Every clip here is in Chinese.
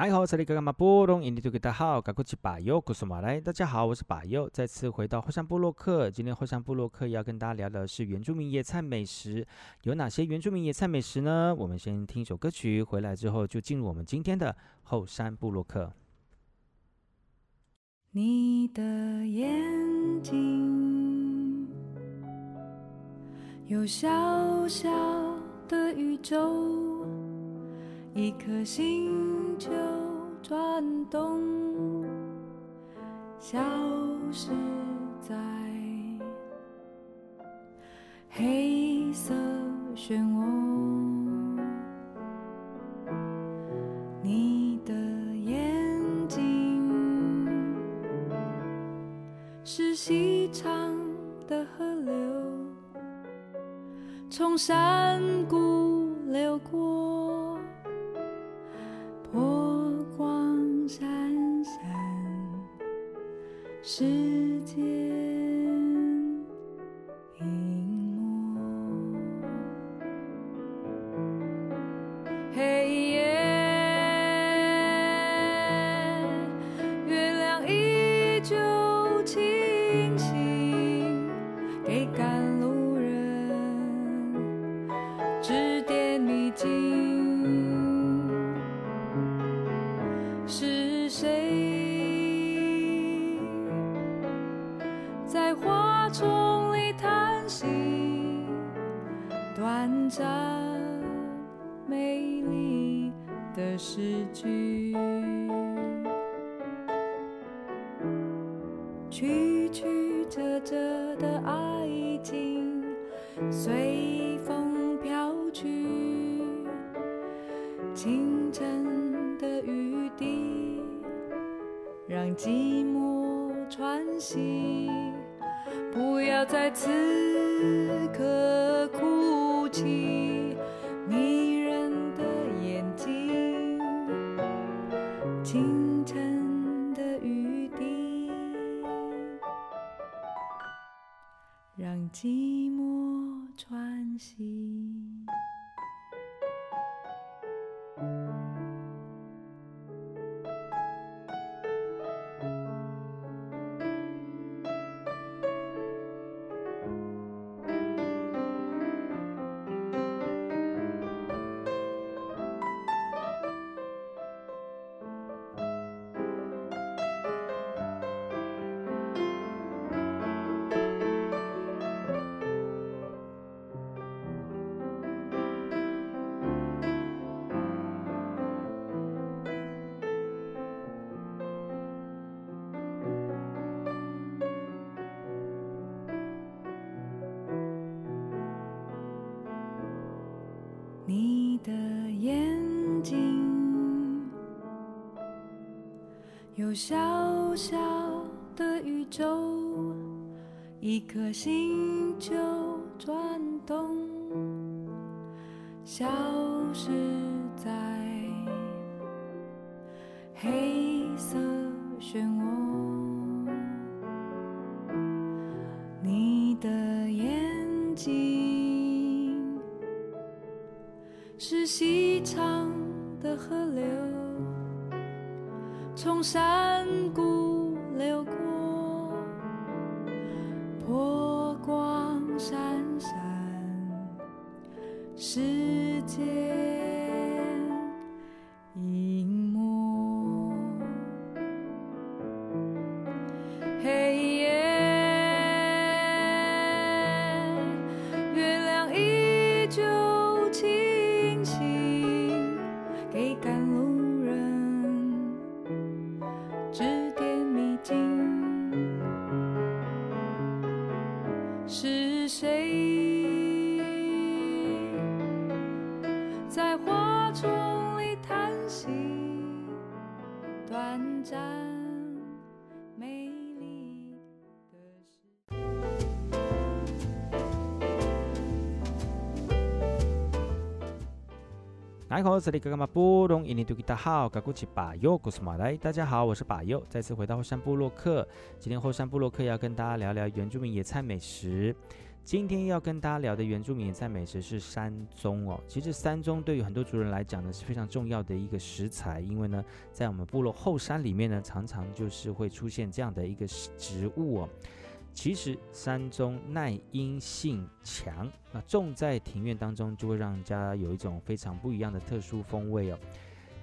大家好，这里是马布隆印尼土著大号，赶快去把右，古苏马来。大家好，我是把右，再次回到后山部落客。今天后山部落客要跟大家聊的是原住民野菜美食，有哪些原住民野菜美食呢？我们先听一首歌曲，回来之后就进入我们今天的后山部落客。你的眼睛有小小的宇宙，一颗星球转动，消失在黑色漩涡。你的眼睛是细长的河流，从山谷流过。时间。的爱情随风飘去，清晨的雨滴让寂寞喘息，不要在此刻让寂有小小的宇宙，一颗星球转动，消失在黑色漩涡。你的眼睛。是细长的河流，从山谷流展美丽的世界。好，这里格格玛布隆伊尼杜吉达好，格古奇巴尤古斯马来，大家好，我是巴尤，再次回到后山部落克。今天后山部落克要跟大家聊聊原住民野菜美食。今天要跟大家聊的原住民野菜美食是山棕哦。其实山棕对于很多族人来讲呢是非常重要的一个食材，因为呢在我们部落后山里面呢常常就是会出现这样的一个植物哦。其实山棕耐阴性强，那种在庭院当中就会让人家有一种非常不一样的特殊风味哦。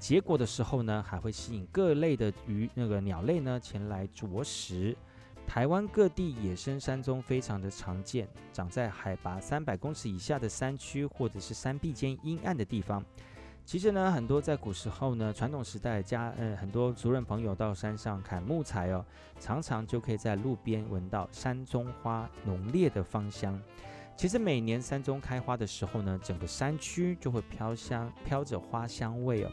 结果的时候呢，还会吸引各类的鱼那个鸟类呢前来啄食。台湾各地野生山棕非常的常见，长在海拔三百公尺以下的山区或者是山壁间阴暗的地方。其实呢，很多在古时候呢，传统时代家呃很多族人朋友到山上砍木材哦，常常就可以在路边闻到山棕花浓烈的芳香。其实每年山棕开花的时候呢，整个山区就会飘香飘着花香味哦。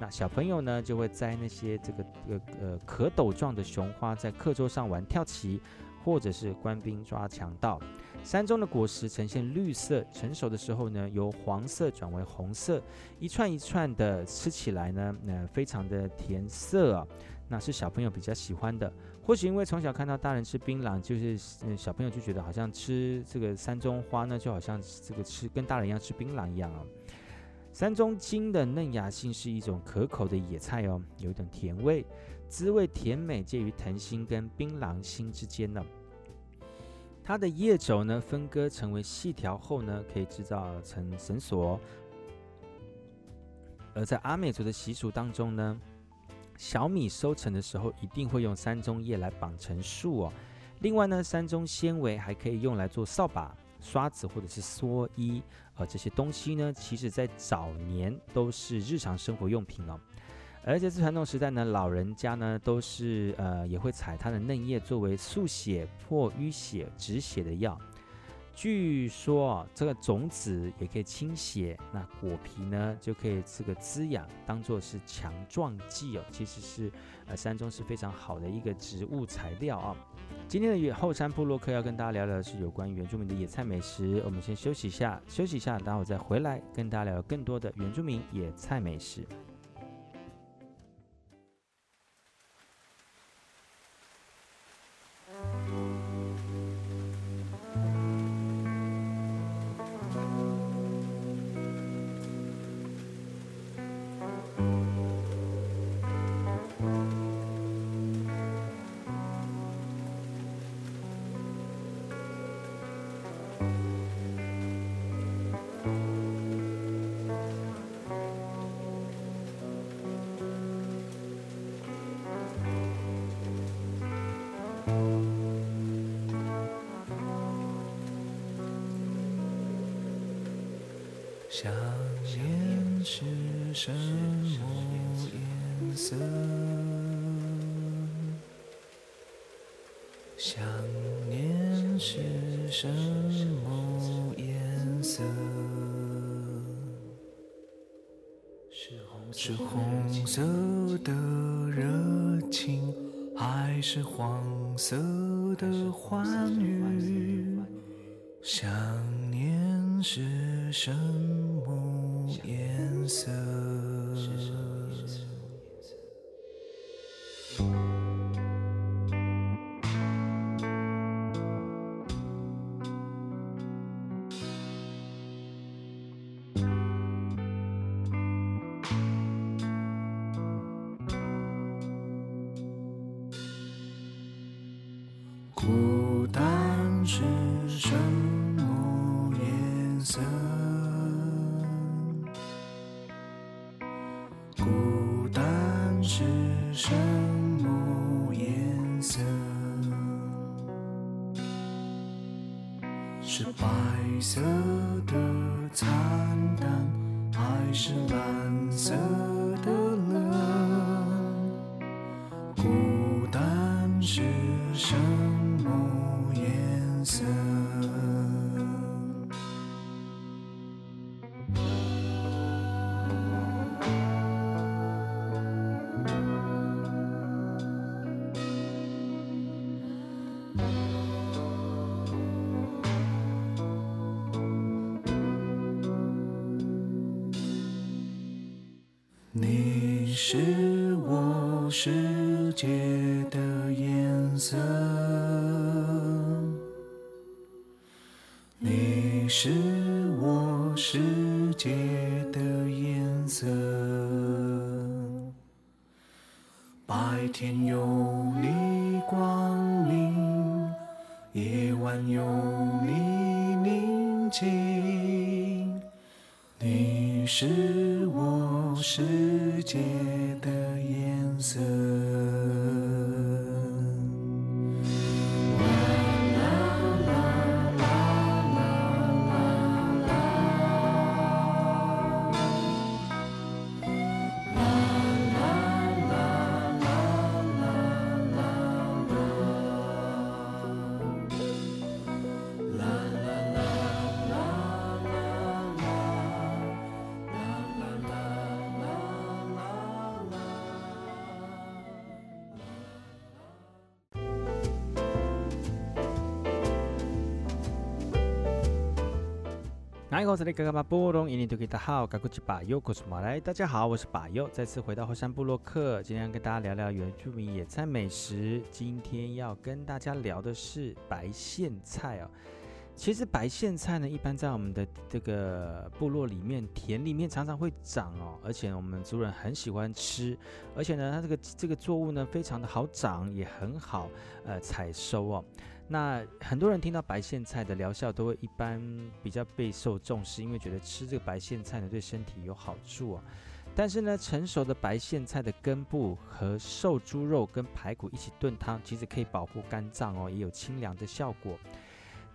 那小朋友呢，就会摘那些这个呃呃壳斗状的雄花，在课桌上玩跳棋，或者是官兵抓强盗。山中的果实呈现绿色，成熟的时候呢，由黄色转为红色，一串一串的，吃起来呢，呃，非常的甜涩啊，那是小朋友比较喜欢的。或许因为从小看到大人吃槟榔，就是嗯小朋友就觉得好像吃这个山中花呢，就好像这个吃跟大人一样吃槟榔一样啊。山中茎的嫩芽性是一种可口的野菜哦，有一点甜味，滋味甜美，介于藤心跟槟榔心之间呢。它的叶轴呢，分割成为细条后呢，可以制造成绳索。而在阿美族的习俗当中呢，小米收成的时候一定会用山中叶来绑成束哦。另外呢，山中纤维还可以用来做扫把、刷子或者是蓑衣，而这些东西呢，其实在早年都是日常生活用品哦。而且在传统时代呢，老人家呢都是呃也会采它的嫩叶作为速血、破淤血、止血的药。据说，这个种子也可以清血，那果皮呢就可以这个滋养，当做是强壮剂哦。其实是呃山中是非常好的一个植物材料啊。今天的后山部落客要跟大家聊聊的是有关原住民的野菜美食。我们先休息一下，休息一下，待会再回来跟大家聊聊更多的原住民野菜美食。想念是什么颜色？想念是什么颜色？是红色的热情，还是黄色的欢愉？想念是什么色孤单是什么颜色？色的惨淡，还是蓝色的蓝。你是我世界的颜色，你是我世界的颜色。白天有你光明，夜晚有你宁静。你是世界。大家好，我是巴佑，再次回到后山部落客，今天跟大家聊聊原住民野菜美食。今天要跟大家聊的是白苋菜哦。其实白苋菜呢，一般在我们的这个部落里面，田里面常常会长哦，而且我们族人很喜欢吃，而且呢，它这个这个作物呢，非常的好长，也很好呃采收哦。那很多人听到白苋菜的疗效，都会一般比较备受重视，因为觉得吃这个白苋菜呢对身体有好处哦。但是呢，成熟的白苋菜的根部和瘦猪肉跟排骨一起炖汤，其实可以保护肝脏哦，也有清凉的效果。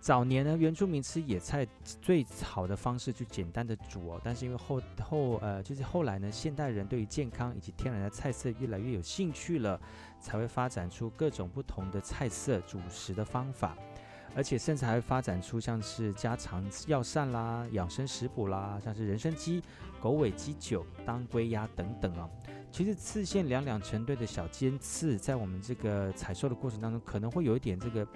早年呢，原住民吃野菜最好的方式就简单的煮哦，但是因为后后呃，就是后来呢，现代人对于健康以及天然的菜色越来越有兴趣了。才会发展出各种不同的菜色煮食的方法，而且甚至还会发展出像是家常药膳啦、养生食补啦，像是人参鸡、狗尾鸡酒、当归鸭等等啊。其实刺线两两成对的小尖刺，在我们这个采收的过程当中，可能会有一点这个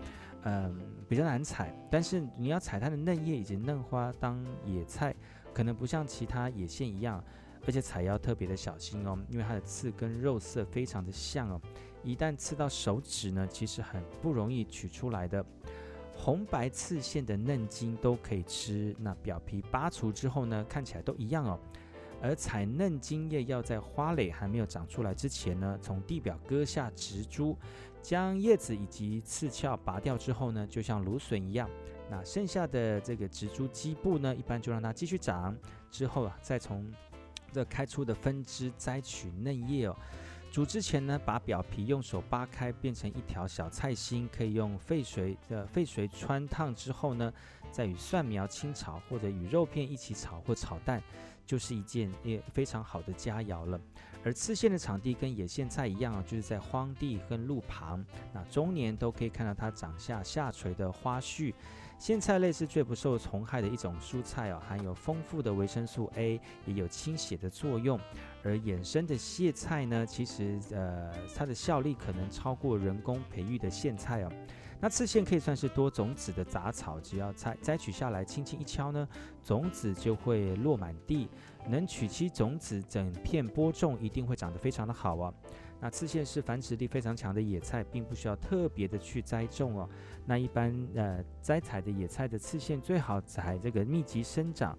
嗯、比较难采，但是你要采它的嫩叶以及嫩花当野菜，可能不像其他野苋一样，而且采要特别的小心哦，因为它的刺跟肉色非常的像哦。一旦刺到手指呢，其实很不容易取出来的。红白刺线的嫩茎都可以吃，那表皮扒除之后呢，看起来都一样哦。而采嫩茎叶要在花蕾还没有长出来之前呢，从地表割下植株，将叶子以及刺鞘拔掉之后呢，就像芦笋一样。那剩下的这个植株基部呢，一般就让它继续长，之后啊，再从这开出的分支摘取嫩叶哦。煮之前呢，把表皮用手扒开，变成一条小菜心，可以用沸水的沸水汆烫之后呢，再与蒜苗清炒，或者与肉片一起炒或炒蛋，就是一件也非常好的佳肴了。而刺线的场地跟野苋菜一样，就是在荒地跟路旁，那终年都可以看到它长下下垂的花序。苋菜类是最不受虫害的一种蔬菜哦，含有丰富的维生素 A，也有清血的作用。而衍生的苋菜呢，其实呃它的效力可能超过人工培育的苋菜哦。那刺苋可以算是多种子的杂草，只要摘摘取下来，轻轻一敲呢，种子就会落满地。能取其种子，整片播种，一定会长得非常的好哦。那刺线是繁殖力非常强的野菜，并不需要特别的去栽种哦。那一般呃摘采的野菜的刺线最好采这个密集生长，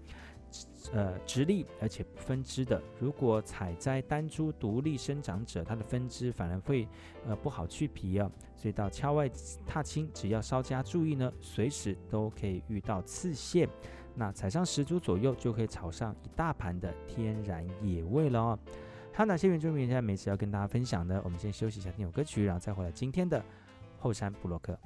呃直立而且不分枝的。如果采摘单株独立生长者，它的分枝反而会呃不好去皮啊。所以到郊外踏青，只要稍加注意呢，随时都可以遇到刺线。那采上十株左右，就可以炒上一大盘的天然野味了哦。还有哪些原住民现在美食要跟大家分享呢？我们先休息一下，听首歌曲，然后再回来今天的后山布洛克。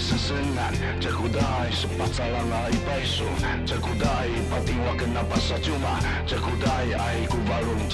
sasenan Cekudai sepatsalana i paisu Cekudai pati wakena pasacuma Cekudai ai kubalung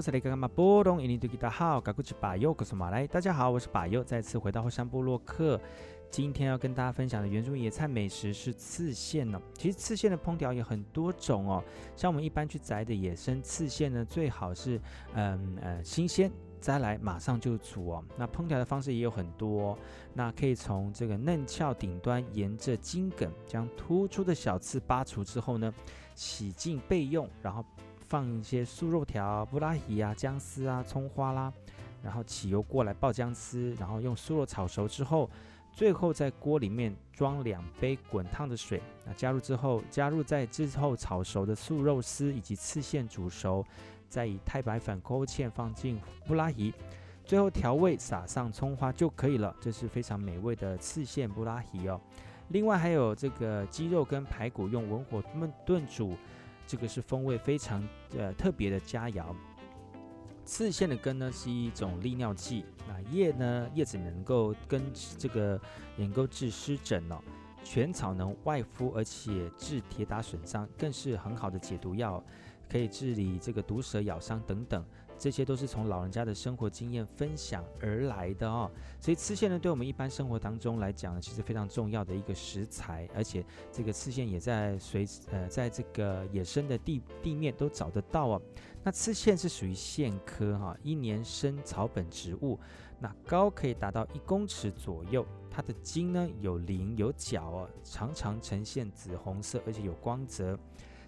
好，这里刚刚马波隆，印尼对吉他好，嘎古吉巴尤，古苏马来，大家好，我是巴尤，再次回到后山部落客。今天要跟大家分享的原住野菜美食是刺线呢。其实刺线的烹调有很多种哦，像我们一般去摘的野生刺线呢，最好是嗯呃新鲜摘来马上就煮哦。那烹调的方式也有很多、那可以从这个嫩鞘顶端沿着茎梗将突出的小刺拔除之后呢，洗净备用，然后。放一些素肉条、布拉提啊、姜丝啊、葱花啦，然后起油锅来爆姜丝，然后用素肉炒熟之后，最后在锅里面装两杯滚烫的水，那加入之后，加入在之后炒熟的素肉丝以及刺线煮熟，再以太白粉勾芡放进布拉提，最后调味撒上葱花就可以了。这是非常美味的刺线布拉提哦。另外还有这个鸡肉跟排骨用文火焖炖煮。这个是风味非常呃特别的佳肴。刺苋的根呢是一种利尿剂，那叶呢叶子能够根这个能够治湿疹哦。全草能外敷，而且治铁打损伤，更是很好的解毒药，可以治理这个毒蛇咬伤等等。这些都是从老人家的生活经验分享而来的哦，所以刺线呢，对我们一般生活当中来讲呢，其实非常重要的一个食材，而且这个刺线也在随呃，在这个野生的地地面都找得到哦。那刺线是属于苋科哈，一年生草本植物，那高可以达到一公尺左右，它的茎呢有鳞有角哦，常常呈现紫红色，而且有光泽。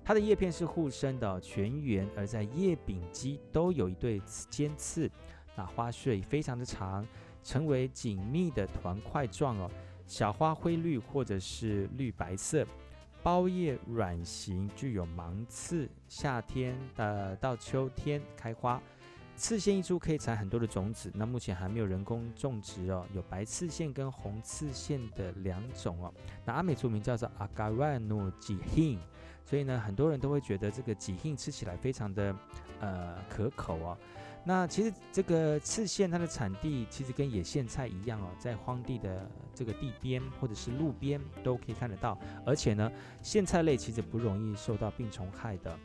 它的叶片是互生的全圆，而在叶柄基都有一对尖刺，那花穗非常的长，成为紧密的团块状哦。小花灰绿或者是绿白色，苞叶卵形，具有芒刺。夏天呃到秋天开花，刺线一株可以采很多的种子。那目前还没有人工种植哦，有白刺线跟红刺线的两种哦。那阿美族名叫做阿嘎万努吉辛。所以呢，很多人都会觉得这个吉庆吃起来非常的呃可口哦。那其实这个刺苋它的产地其实跟野苋菜一样哦，在荒地的这个地边或者是路边都可以看得到。而且呢，苋菜类其实不容易受到病虫害的，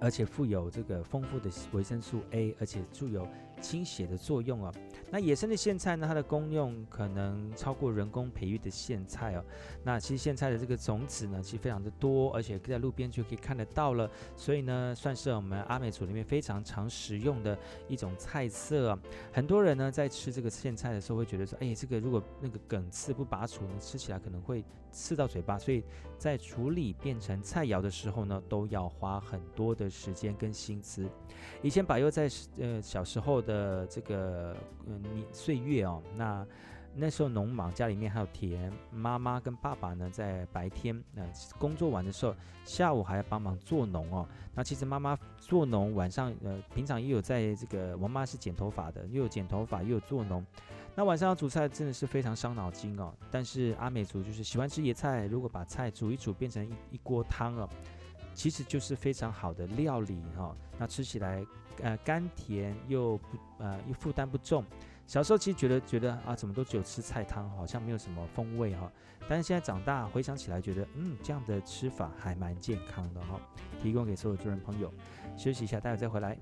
而且富有这个丰富的维生素 A，而且具有清血的作用哦。那野生的苋菜呢，它的功用可能超过人工培育的苋菜哦。那其实苋菜的这个种子呢，其实非常的多，而且在路边就可以看得到了。所以呢，算是我们阿美族里面非常常食用的一种菜色。很多人呢在吃这个苋菜的时候，会觉得说，哎，这个如果那个梗刺不拔除呢，吃起来可能会刺到嘴巴。所以在处理变成菜肴的时候呢，都要花很多的时间跟心思。以前百佑在呃小时候的这个。嗯，年岁月哦，那那时候农忙，家里面还有田，妈妈跟爸爸呢在白天呃工作完的时候，下午还要帮忙做农哦。那其实妈妈做农，晚上呃平常也有在这个，我妈是剪头发的，又有剪头发又有做农。那晚上要煮菜真的是非常伤脑筋哦。但是阿美族就是喜欢吃野菜，如果把菜煮一煮变成一一锅汤哦。其实就是非常好的料理哈、那吃起来呃甘甜又不呃又负担不重。小时候其实觉得觉得啊，怎么都只有吃菜汤，好像没有什么风味哈、但是现在长大回想起来，觉得嗯这样的吃法还蛮健康的哈、提供给所有族人朋友，休息一下，待会再回来。